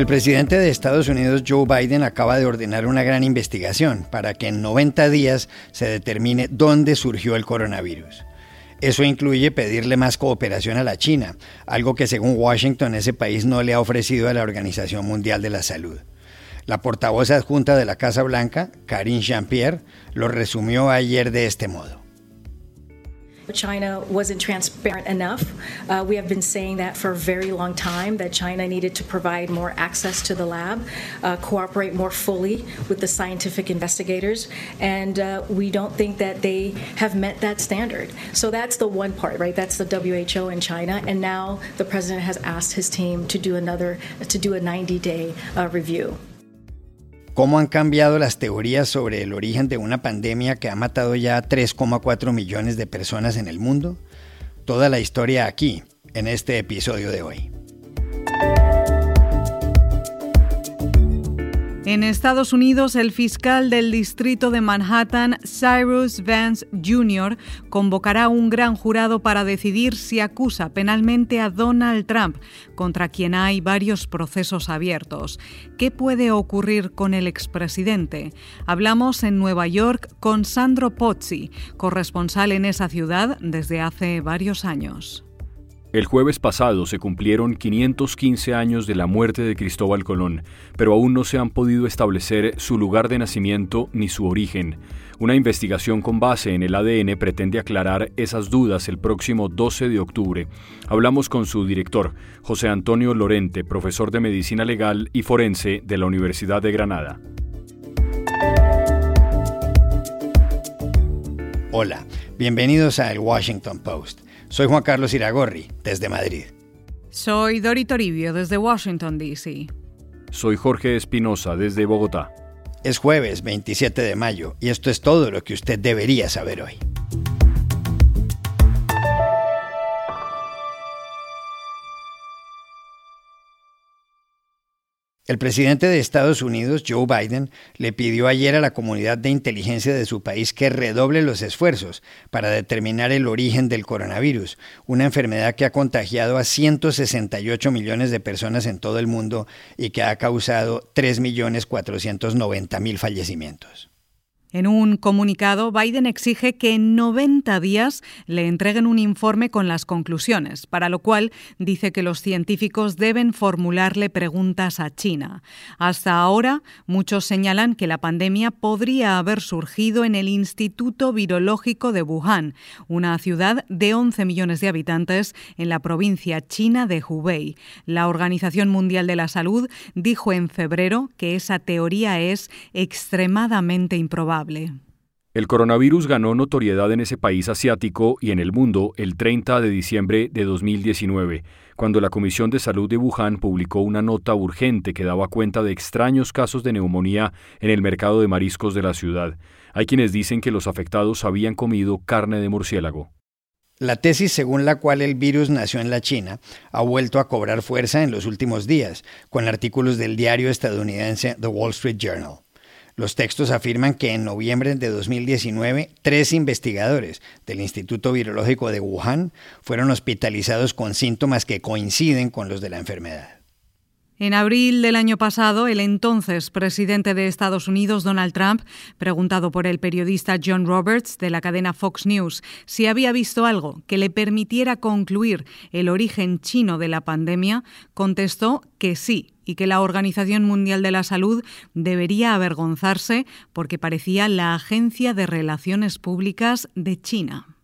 El presidente de Estados Unidos, Joe Biden, acaba de ordenar una gran investigación para que en 90 días se determine dónde surgió el coronavirus. Eso incluye pedirle más cooperación a la China, algo que según Washington ese país no le ha ofrecido a la Organización Mundial de la Salud. La portavoz adjunta de la Casa Blanca, Karine Jean-Pierre, lo resumió ayer de este modo. China wasn't transparent enough. Uh, we have been saying that for a very long time that China needed to provide more access to the lab, uh, cooperate more fully with the scientific investigators, and uh, we don't think that they have met that standard. So that's the one part, right? That's the WHO in China, and now the president has asked his team to do another to do a 90-day uh, review. Cómo han cambiado las teorías sobre el origen de una pandemia que ha matado ya a 3,4 millones de personas en el mundo? Toda la historia aquí, en este episodio de hoy. En Estados Unidos, el fiscal del distrito de Manhattan, Cyrus Vance Jr., convocará un gran jurado para decidir si acusa penalmente a Donald Trump, contra quien hay varios procesos abiertos. ¿Qué puede ocurrir con el expresidente? Hablamos en Nueva York con Sandro Pozzi, corresponsal en esa ciudad desde hace varios años. El jueves pasado se cumplieron 515 años de la muerte de Cristóbal Colón, pero aún no se han podido establecer su lugar de nacimiento ni su origen. Una investigación con base en el ADN pretende aclarar esas dudas el próximo 12 de octubre. Hablamos con su director, José Antonio Lorente, profesor de Medicina Legal y Forense de la Universidad de Granada. Hola, bienvenidos a El Washington Post. Soy Juan Carlos Iragorri, desde Madrid. Soy Dori Toribio, desde Washington, D.C. Soy Jorge Espinosa, desde Bogotá. Es jueves 27 de mayo y esto es todo lo que usted debería saber hoy. El presidente de Estados Unidos, Joe Biden, le pidió ayer a la comunidad de inteligencia de su país que redoble los esfuerzos para determinar el origen del coronavirus, una enfermedad que ha contagiado a 168 millones de personas en todo el mundo y que ha causado 3.490.000 fallecimientos. En un comunicado, Biden exige que en 90 días le entreguen un informe con las conclusiones, para lo cual dice que los científicos deben formularle preguntas a China. Hasta ahora, muchos señalan que la pandemia podría haber surgido en el Instituto Virológico de Wuhan, una ciudad de 11 millones de habitantes en la provincia china de Hubei. La Organización Mundial de la Salud dijo en febrero que esa teoría es extremadamente improbable. El coronavirus ganó notoriedad en ese país asiático y en el mundo el 30 de diciembre de 2019, cuando la Comisión de Salud de Wuhan publicó una nota urgente que daba cuenta de extraños casos de neumonía en el mercado de mariscos de la ciudad. Hay quienes dicen que los afectados habían comido carne de murciélago. La tesis según la cual el virus nació en la China ha vuelto a cobrar fuerza en los últimos días, con artículos del diario estadounidense The Wall Street Journal. Los textos afirman que en noviembre de 2019, tres investigadores del Instituto Virológico de Wuhan fueron hospitalizados con síntomas que coinciden con los de la enfermedad. En abril del año pasado, el entonces presidente de Estados Unidos, Donald Trump, preguntado por el periodista John Roberts de la cadena Fox News si había visto algo que le permitiera concluir el origen chino de la pandemia, contestó que sí y que la Organización Mundial de la Salud debería avergonzarse porque parecía la Agencia de Relaciones Públicas de China.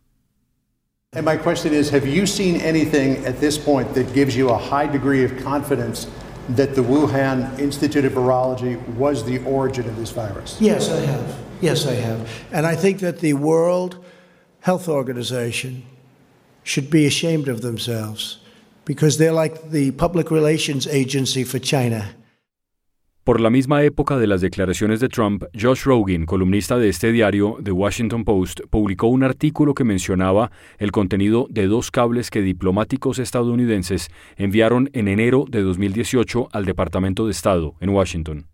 And my question is have you seen anything at this point that gives you a high degree of confidence that the Wuhan Institute of Virology was the origin of this virus? Yes, I have. Yes, I have. And I think that the World Health Organization should be ashamed of themselves because they're like the public relations agency for China. Por la misma época de las declaraciones de Trump, Josh Rogin, columnista de este diario, The Washington Post, publicó un artículo que mencionaba el contenido de dos cables que diplomáticos estadounidenses enviaron en enero de 2018 al Departamento de Estado en Washington.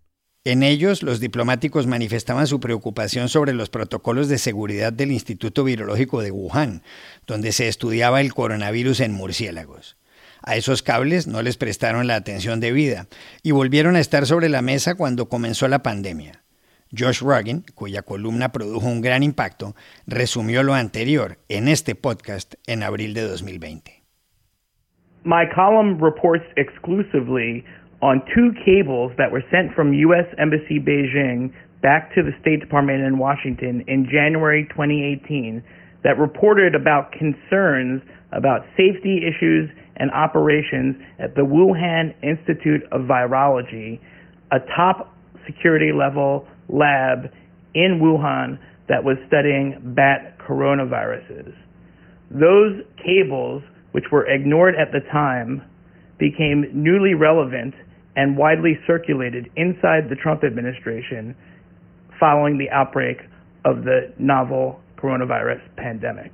En ellos, los diplomáticos manifestaban su preocupación sobre los protocolos de seguridad del Instituto Virológico de Wuhan, donde se estudiaba el coronavirus en murciélagos. A esos cables no les prestaron la atención debida y volvieron a estar sobre la mesa cuando comenzó la pandemia. Josh Rogin, cuya columna produjo un gran impacto, resumió lo anterior en este podcast en abril de 2020. My column reports exclusively on two cables that were sent from U.S. Embassy Beijing back to the State Department in Washington in January 2018 that reported about concerns about safety issues and operations at the Wuhan Institute of Virology, a top security level lab in Wuhan that was studying bat coronaviruses. Those cables, which were ignored at the time, became newly relevant and widely circulated inside the Trump administration following the outbreak of the novel coronavirus pandemic.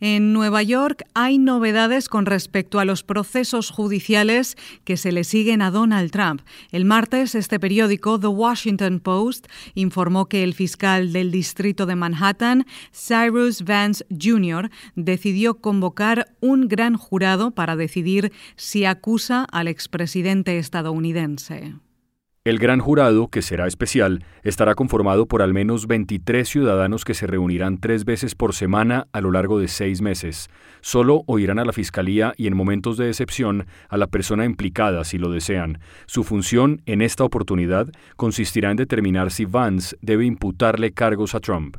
En Nueva York hay novedades con respecto a los procesos judiciales que se le siguen a Donald Trump. El martes, este periódico, The Washington Post, informó que el fiscal del distrito de Manhattan, Cyrus Vance Jr., decidió convocar un gran jurado para decidir si acusa al expresidente estadounidense. El gran jurado, que será especial, estará conformado por al menos 23 ciudadanos que se reunirán tres veces por semana a lo largo de seis meses. Solo oirán a la Fiscalía y en momentos de excepción a la persona implicada si lo desean. Su función en esta oportunidad consistirá en determinar si Vance debe imputarle cargos a Trump.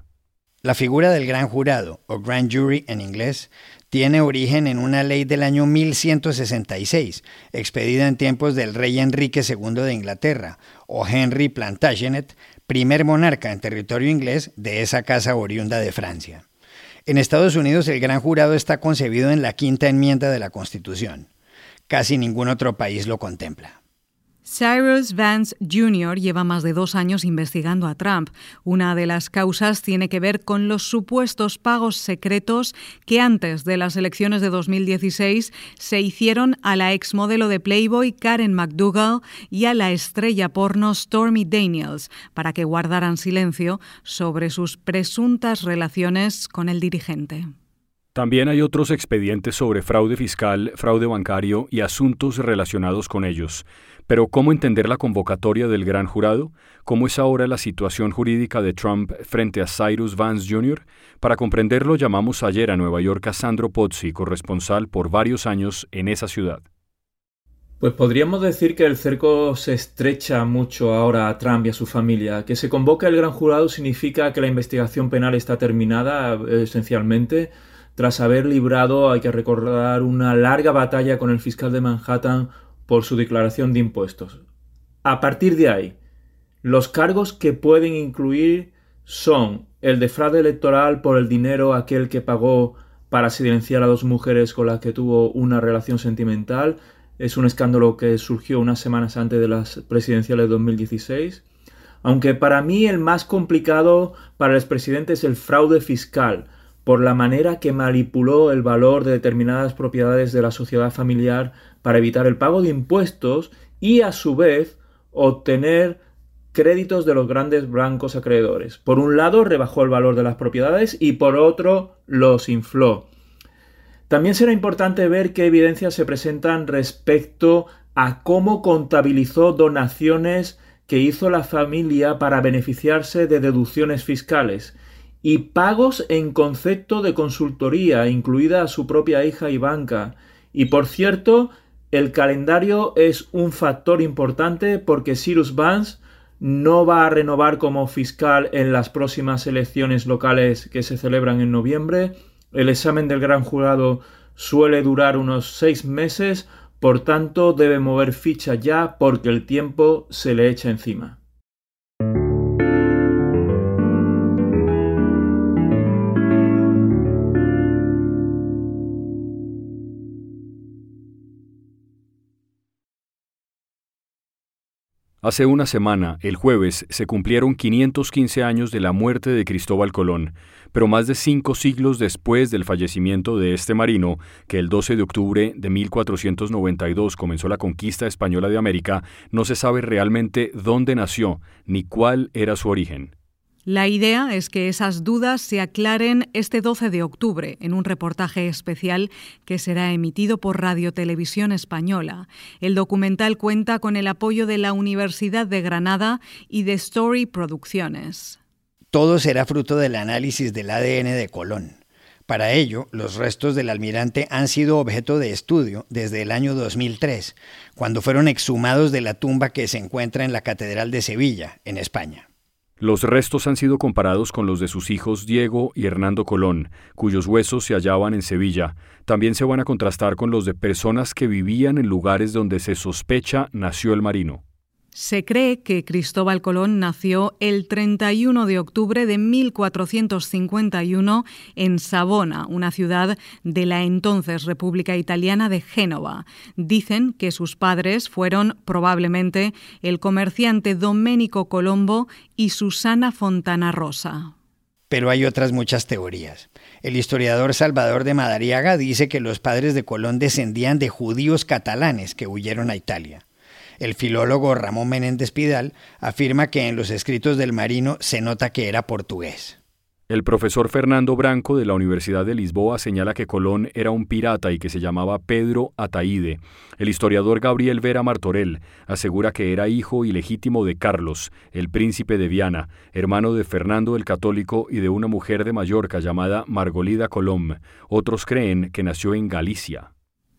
La figura del gran jurado, o grand jury en inglés, tiene origen en una ley del año 1166, expedida en tiempos del rey Enrique II de Inglaterra, o Henry Plantagenet, primer monarca en territorio inglés de esa casa oriunda de Francia. En Estados Unidos el gran jurado está concebido en la quinta enmienda de la Constitución. Casi ningún otro país lo contempla. Cyrus Vance Jr. lleva más de dos años investigando a Trump. Una de las causas tiene que ver con los supuestos pagos secretos que antes de las elecciones de 2016 se hicieron a la exmodelo de Playboy Karen McDougall y a la estrella porno Stormy Daniels para que guardaran silencio sobre sus presuntas relaciones con el dirigente. También hay otros expedientes sobre fraude fiscal, fraude bancario y asuntos relacionados con ellos. Pero ¿cómo entender la convocatoria del gran jurado? ¿Cómo es ahora la situación jurídica de Trump frente a Cyrus Vance Jr.? Para comprenderlo llamamos ayer a Nueva York a Sandro Pozzi, corresponsal por varios años en esa ciudad. Pues podríamos decir que el cerco se estrecha mucho ahora a Trump y a su familia. Que se convoca el gran jurado significa que la investigación penal está terminada, esencialmente, tras haber librado, hay que recordar, una larga batalla con el fiscal de Manhattan por su declaración de impuestos. A partir de ahí, los cargos que pueden incluir son el de fraude electoral por el dinero aquel que pagó para silenciar a dos mujeres con las que tuvo una relación sentimental. Es un escándalo que surgió unas semanas antes de las presidenciales de 2016. Aunque para mí el más complicado para el expresidente es el fraude fiscal, por la manera que manipuló el valor de determinadas propiedades de la sociedad familiar para evitar el pago de impuestos y a su vez obtener créditos de los grandes bancos acreedores. Por un lado rebajó el valor de las propiedades y por otro los infló. También será importante ver qué evidencias se presentan respecto a cómo contabilizó donaciones que hizo la familia para beneficiarse de deducciones fiscales y pagos en concepto de consultoría, incluida a su propia hija Ivanka. Y por cierto, el calendario es un factor importante porque Cyrus Vance no va a renovar como fiscal en las próximas elecciones locales que se celebran en noviembre. El examen del gran jurado suele durar unos seis meses, por tanto debe mover ficha ya porque el tiempo se le echa encima. Hace una semana, el jueves, se cumplieron 515 años de la muerte de Cristóbal Colón, pero más de cinco siglos después del fallecimiento de este marino, que el 12 de octubre de 1492 comenzó la conquista española de América, no se sabe realmente dónde nació ni cuál era su origen. La idea es que esas dudas se aclaren este 12 de octubre en un reportaje especial que será emitido por Radio Televisión Española. El documental cuenta con el apoyo de la Universidad de Granada y de Story Producciones. Todo será fruto del análisis del ADN de Colón. Para ello, los restos del almirante han sido objeto de estudio desde el año 2003, cuando fueron exhumados de la tumba que se encuentra en la Catedral de Sevilla, en España. Los restos han sido comparados con los de sus hijos Diego y Hernando Colón, cuyos huesos se hallaban en Sevilla. También se van a contrastar con los de personas que vivían en lugares donde se sospecha nació el marino. Se cree que Cristóbal Colón nació el 31 de octubre de 1451 en Savona, una ciudad de la entonces República Italiana de Génova. Dicen que sus padres fueron probablemente el comerciante Domenico Colombo y Susana Fontana Rosa. Pero hay otras muchas teorías. El historiador Salvador de Madariaga dice que los padres de Colón descendían de judíos catalanes que huyeron a Italia. El filólogo Ramón Menéndez Pidal afirma que en los escritos del marino se nota que era portugués. El profesor Fernando Branco de la Universidad de Lisboa señala que Colón era un pirata y que se llamaba Pedro Ataíde. El historiador Gabriel Vera Martorell asegura que era hijo ilegítimo de Carlos, el príncipe de Viana, hermano de Fernando el Católico y de una mujer de Mallorca llamada Margolida Colom. Otros creen que nació en Galicia.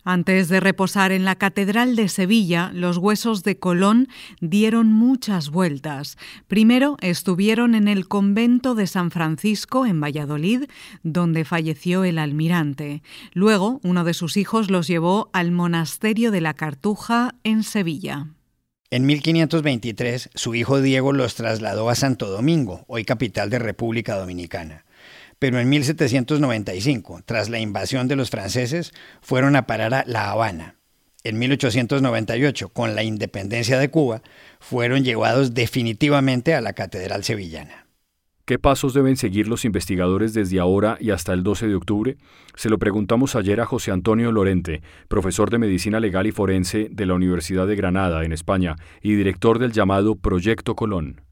Antes de reposar en la Catedral de Sevilla, los huesos de Colón dieron muchas vueltas. Primero estuvieron en el convento de San Francisco, en Valladolid, donde falleció el almirante. Luego, uno de sus hijos los llevó al monasterio de la Cartuja, en Sevilla. En 1523, su hijo Diego los trasladó a Santo Domingo, hoy capital de República Dominicana pero en 1795, tras la invasión de los franceses, fueron a parar a La Habana. En 1898, con la independencia de Cuba, fueron llevados definitivamente a la Catedral Sevillana. ¿Qué pasos deben seguir los investigadores desde ahora y hasta el 12 de octubre? Se lo preguntamos ayer a José Antonio Lorente, profesor de Medicina Legal y Forense de la Universidad de Granada, en España, y director del llamado Proyecto Colón.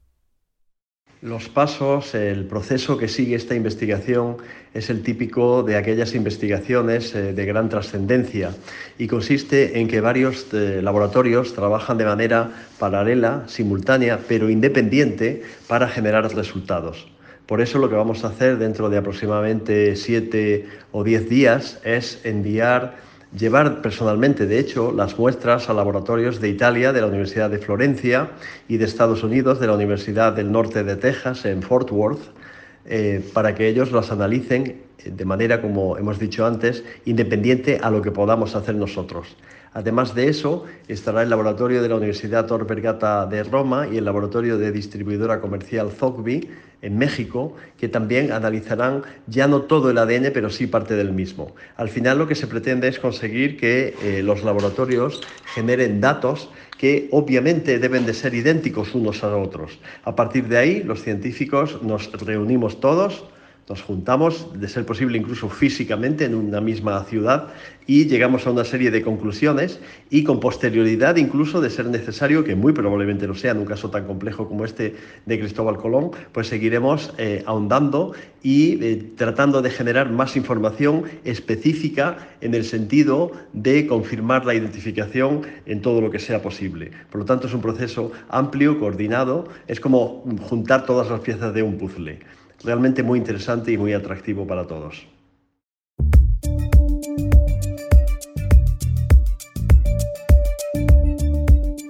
Los pasos, el proceso que sigue esta investigación es el típico de aquellas investigaciones eh, de gran trascendencia y consiste en que varios eh, laboratorios trabajan de manera paralela, simultánea, pero independiente para generar resultados. Por eso lo que vamos a hacer dentro de aproximadamente siete o diez días es enviar llevar personalmente, de hecho, las muestras a laboratorios de Italia, de la Universidad de Florencia y de Estados Unidos, de la Universidad del Norte de Texas, en Fort Worth, eh, para que ellos las analicen eh, de manera, como hemos dicho antes, independiente a lo que podamos hacer nosotros. Además de eso, estará el laboratorio de la Universidad Tor Vergata de Roma y el laboratorio de distribuidora comercial Zogby en México, que también analizarán ya no todo el ADN, pero sí parte del mismo. Al final lo que se pretende es conseguir que eh, los laboratorios generen datos que obviamente deben de ser idénticos unos a otros. A partir de ahí, los científicos nos reunimos todos, nos juntamos, de ser posible incluso físicamente en una misma ciudad y llegamos a una serie de conclusiones y con posterioridad incluso de ser necesario, que muy probablemente lo sea en un caso tan complejo como este de Cristóbal Colón, pues seguiremos eh, ahondando y eh, tratando de generar más información específica en el sentido de confirmar la identificación en todo lo que sea posible. Por lo tanto, es un proceso amplio, coordinado, es como juntar todas las piezas de un puzzle realmente muy interesante y muy atractivo para todos.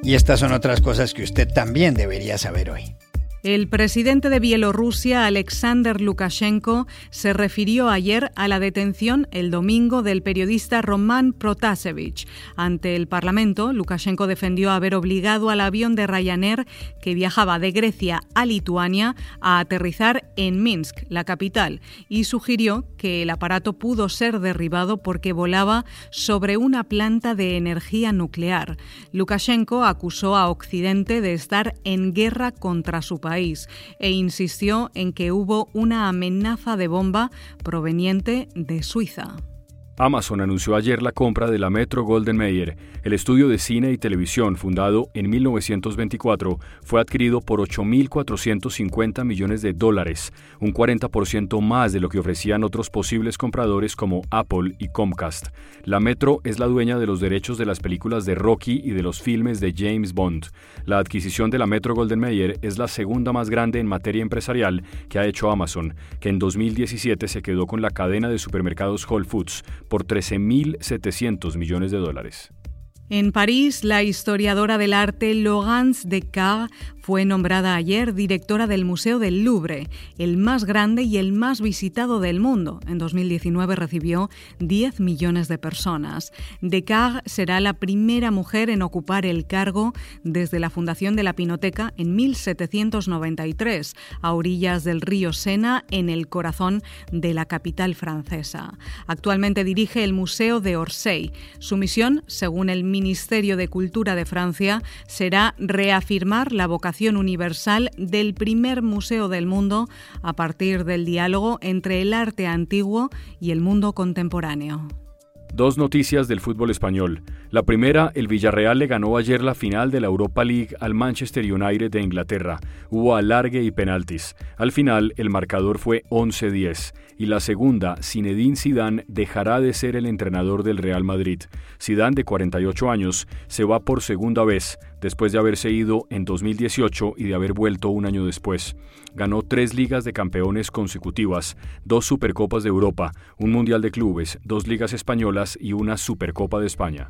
Y estas son otras cosas que usted también debería saber hoy. El presidente de Bielorrusia, Alexander Lukashenko, se refirió ayer a la detención el domingo del periodista Roman Protasevich. Ante el Parlamento, Lukashenko defendió haber obligado al avión de Ryanair que viajaba de Grecia a Lituania a aterrizar en Minsk, la capital, y sugirió que el aparato pudo ser derribado porque volaba sobre una planta de energía nuclear. Lukashenko acusó a Occidente de estar en guerra contra su país país e insistió en que hubo una amenaza de bomba proveniente de Suiza. Amazon anunció ayer la compra de la Metro Golden Mayer. El estudio de cine y televisión, fundado en 1924, fue adquirido por 8.450 millones de dólares, un 40% más de lo que ofrecían otros posibles compradores como Apple y Comcast. La Metro es la dueña de los derechos de las películas de Rocky y de los filmes de James Bond. La adquisición de la Metro Golden Mayer es la segunda más grande en materia empresarial que ha hecho Amazon, que en 2017 se quedó con la cadena de supermercados Whole Foods por 13.700 millones de dólares. En París, la historiadora del arte Laurence Descartes fue nombrada ayer directora del Museo del Louvre, el más grande y el más visitado del mundo. En 2019 recibió 10 millones de personas. Descartes será la primera mujer en ocupar el cargo desde la fundación de la Pinoteca en 1793, a orillas del río Sena, en el corazón de la capital francesa. Actualmente dirige el Museo de Orsay. Su misión, según el Ministerio de Cultura de Francia, será reafirmar la universal del primer museo del mundo a partir del diálogo entre el arte antiguo y el mundo contemporáneo. Dos noticias del fútbol español. La primera, el Villarreal le ganó ayer la final de la Europa League al Manchester United de Inglaterra. Hubo alargue y penaltis. Al final, el marcador fue 11-10. Y la segunda, Zinedine Zidane dejará de ser el entrenador del Real Madrid. Zidane, de 48 años, se va por segunda vez, después de haberse ido en 2018 y de haber vuelto un año después. Ganó tres ligas de campeones consecutivas, dos Supercopas de Europa, un Mundial de Clubes, dos ligas españolas y una Supercopa de España.